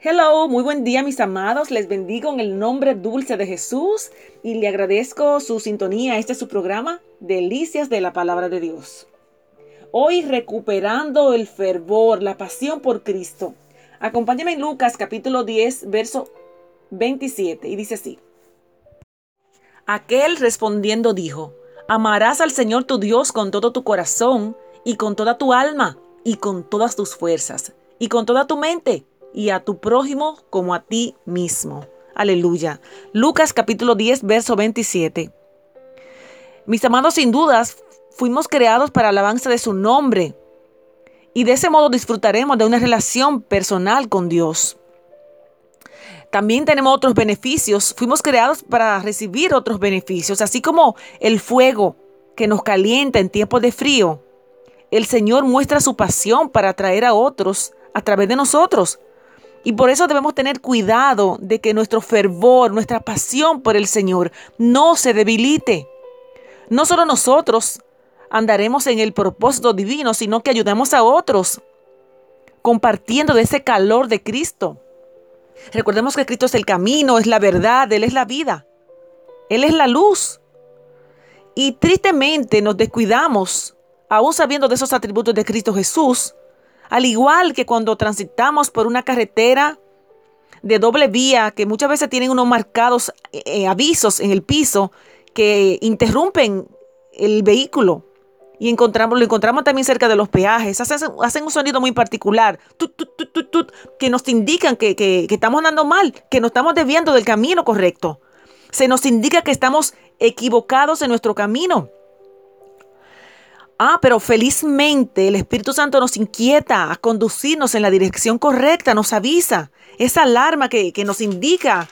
Hello, muy buen día mis amados, les bendigo en el nombre dulce de Jesús y le agradezco su sintonía. Este es su programa, Delicias de la Palabra de Dios. Hoy recuperando el fervor, la pasión por Cristo. Acompáñame en Lucas capítulo 10, verso 27 y dice así. Aquel respondiendo dijo, amarás al Señor tu Dios con todo tu corazón y con toda tu alma y con todas tus fuerzas y con toda tu mente y a tu prójimo como a ti mismo. Aleluya. Lucas capítulo 10, verso 27. Mis amados, sin dudas, fuimos creados para alabanza de su nombre y de ese modo disfrutaremos de una relación personal con Dios. También tenemos otros beneficios. Fuimos creados para recibir otros beneficios, así como el fuego que nos calienta en tiempos de frío. El Señor muestra su pasión para atraer a otros a través de nosotros. Y por eso debemos tener cuidado de que nuestro fervor, nuestra pasión por el Señor no se debilite. No solo nosotros andaremos en el propósito divino, sino que ayudemos a otros compartiendo de ese calor de Cristo. Recordemos que Cristo es el camino, es la verdad, Él es la vida. Él es la luz. Y tristemente nos descuidamos, aún sabiendo de esos atributos de Cristo Jesús, al igual que cuando transitamos por una carretera de doble vía, que muchas veces tienen unos marcados eh, eh, avisos en el piso que interrumpen el vehículo. Y encontramos, lo encontramos también cerca de los peajes. Hacen, un sonido muy particular que nos indican que, que estamos andando mal, que nos estamos desviando del camino correcto. Se nos indica que estamos equivocados en nuestro camino. Ah, pero felizmente el Espíritu Santo nos inquieta a conducirnos en la dirección correcta, nos avisa. Esa alarma que, que nos indica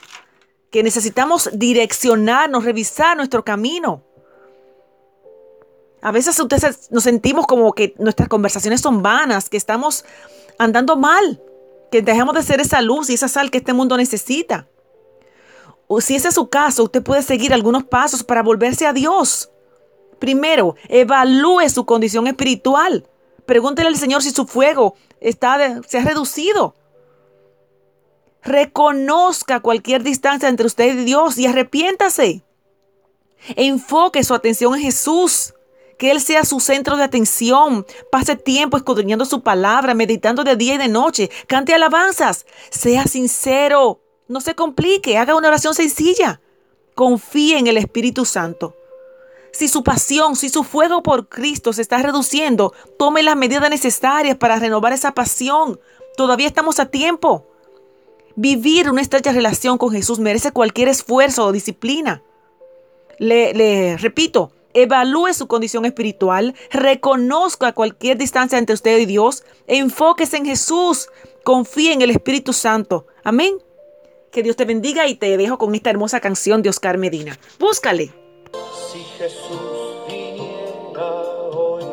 que necesitamos direccionarnos, revisar nuestro camino. A veces ustedes nos sentimos como que nuestras conversaciones son vanas, que estamos andando mal, que dejamos de ser esa luz y esa sal que este mundo necesita. O si ese es su caso, usted puede seguir algunos pasos para volverse a Dios. Primero, evalúe su condición espiritual. Pregúntele al Señor si su fuego está se ha reducido. Reconozca cualquier distancia entre usted y Dios y arrepiéntase. Enfoque su atención en Jesús que Él sea su centro de atención. Pase tiempo escudriñando su palabra, meditando de día y de noche. Cante alabanzas. Sea sincero. No se complique. Haga una oración sencilla. Confíe en el Espíritu Santo. Si su pasión, si su fuego por Cristo se está reduciendo, tome las medidas necesarias para renovar esa pasión. Todavía estamos a tiempo. Vivir una estrecha relación con Jesús merece cualquier esfuerzo o disciplina. Le, le repito, evalúe su condición espiritual, reconozca cualquier distancia entre usted y Dios, enfóquese en Jesús, confíe en el Espíritu Santo. Amén. Que Dios te bendiga y te dejo con esta hermosa canción de Oscar Medina. Búscale. Jesús viniera hoy,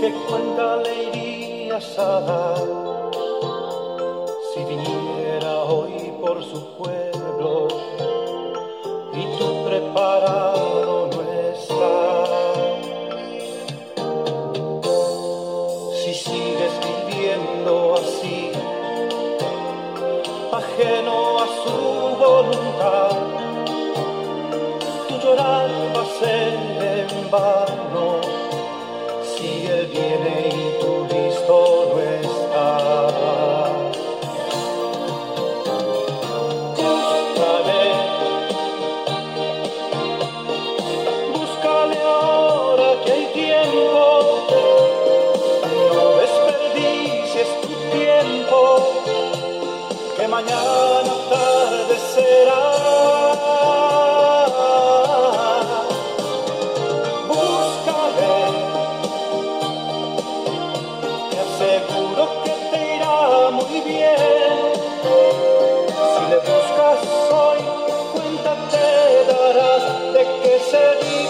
¿qué cuenta le irías a dar? Si viniera hoy por su pueblo far. said